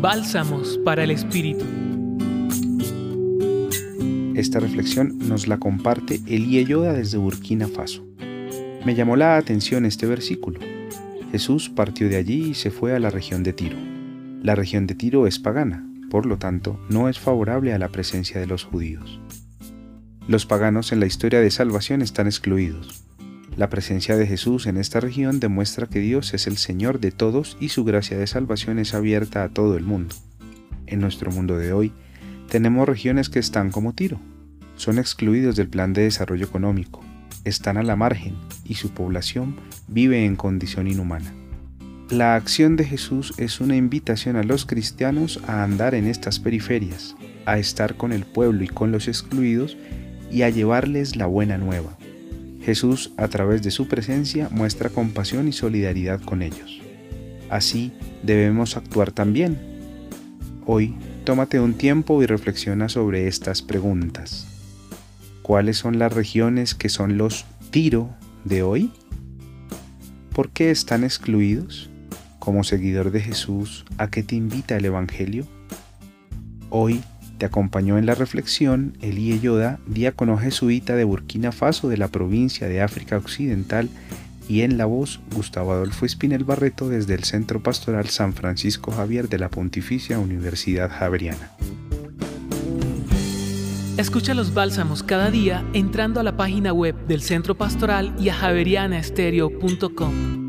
Bálsamos para el Espíritu. Esta reflexión nos la comparte Elie Yoda desde Burkina Faso. Me llamó la atención este versículo. Jesús partió de allí y se fue a la región de Tiro. La región de Tiro es pagana, por lo tanto no es favorable a la presencia de los judíos. Los paganos en la historia de salvación están excluidos. La presencia de Jesús en esta región demuestra que Dios es el Señor de todos y su gracia de salvación es abierta a todo el mundo. En nuestro mundo de hoy, tenemos regiones que están como Tiro. Son excluidos del plan de desarrollo económico, están a la margen y su población vive en condición inhumana. La acción de Jesús es una invitación a los cristianos a andar en estas periferias, a estar con el pueblo y con los excluidos y a llevarles la buena nueva. Jesús, a través de su presencia, muestra compasión y solidaridad con ellos. Así debemos actuar también. Hoy, tómate un tiempo y reflexiona sobre estas preguntas. ¿Cuáles son las regiones que son los tiro de hoy? ¿Por qué están excluidos? Como seguidor de Jesús, ¿a qué te invita el Evangelio? Hoy te acompañó en la reflexión Elie Yoda, diácono jesuita de Burkina Faso de la provincia de África Occidental, y en la voz Gustavo Adolfo Espinel Barreto desde el Centro Pastoral San Francisco Javier de la Pontificia Universidad Javeriana. Escucha los bálsamos cada día entrando a la página web del Centro Pastoral y a javerianaestereo.com.